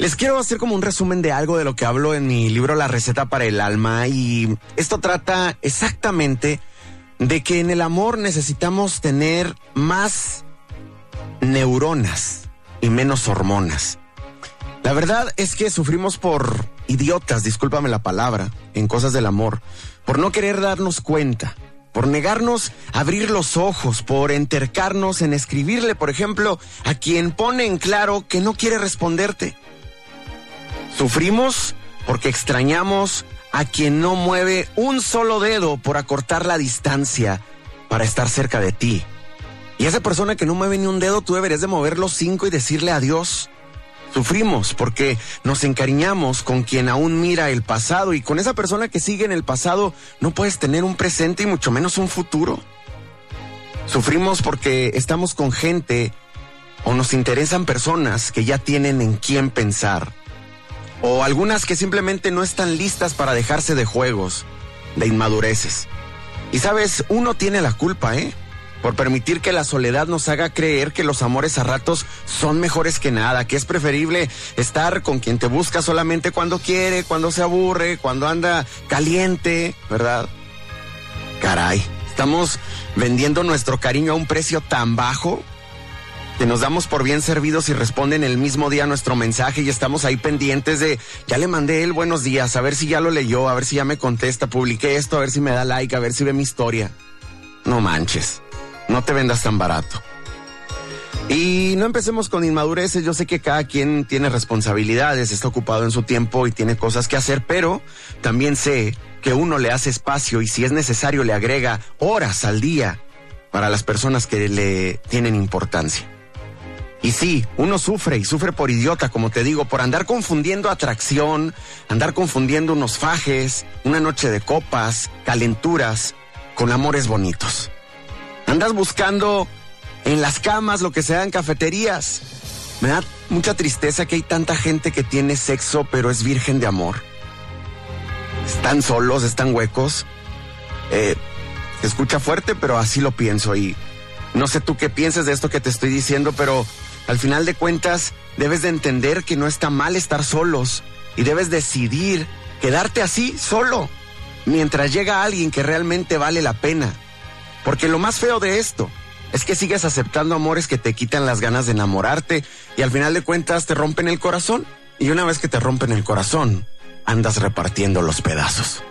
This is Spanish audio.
Les quiero hacer como un resumen de algo de lo que hablo en mi libro La receta para el alma y esto trata exactamente de que en el amor necesitamos tener más neuronas y menos hormonas. La verdad es que sufrimos por idiotas, discúlpame la palabra, en cosas del amor, por no querer darnos cuenta, por negarnos a abrir los ojos, por entercarnos en escribirle, por ejemplo, a quien pone en claro que no quiere responderte. Sufrimos porque extrañamos a quien no mueve un solo dedo por acortar la distancia para estar cerca de ti. Y esa persona que no mueve ni un dedo, tú deberías de mover los cinco y decirle adiós. Sufrimos porque nos encariñamos con quien aún mira el pasado y con esa persona que sigue en el pasado no puedes tener un presente y mucho menos un futuro. Sufrimos porque estamos con gente o nos interesan personas que ya tienen en quién pensar o algunas que simplemente no están listas para dejarse de juegos, de inmadureces. Y sabes, uno tiene la culpa, ¿eh? Por permitir que la soledad nos haga creer que los amores a ratos son mejores que nada, que es preferible estar con quien te busca solamente cuando quiere, cuando se aburre, cuando anda caliente, ¿verdad? Caray, estamos vendiendo nuestro cariño a un precio tan bajo que nos damos por bien servidos y responden el mismo día nuestro mensaje y estamos ahí pendientes de, ya le mandé el buenos días, a ver si ya lo leyó, a ver si ya me contesta, publiqué esto, a ver si me da like, a ver si ve mi historia. No manches, no te vendas tan barato. Y no empecemos con inmadureces, yo sé que cada quien tiene responsabilidades, está ocupado en su tiempo y tiene cosas que hacer, pero también sé que uno le hace espacio y si es necesario le agrega horas al día para las personas que le tienen importancia. Y sí, uno sufre y sufre por idiota, como te digo, por andar confundiendo atracción, andar confundiendo unos fajes, una noche de copas, calenturas, con amores bonitos. Andas buscando en las camas lo que sea en cafeterías. Me da mucha tristeza que hay tanta gente que tiene sexo pero es virgen de amor. Están solos, están huecos. Eh, escucha fuerte, pero así lo pienso y no sé tú qué piensas de esto que te estoy diciendo, pero al final de cuentas, debes de entender que no está mal estar solos y debes decidir quedarte así, solo, mientras llega alguien que realmente vale la pena. Porque lo más feo de esto es que sigues aceptando amores que te quitan las ganas de enamorarte y al final de cuentas te rompen el corazón. Y una vez que te rompen el corazón, andas repartiendo los pedazos.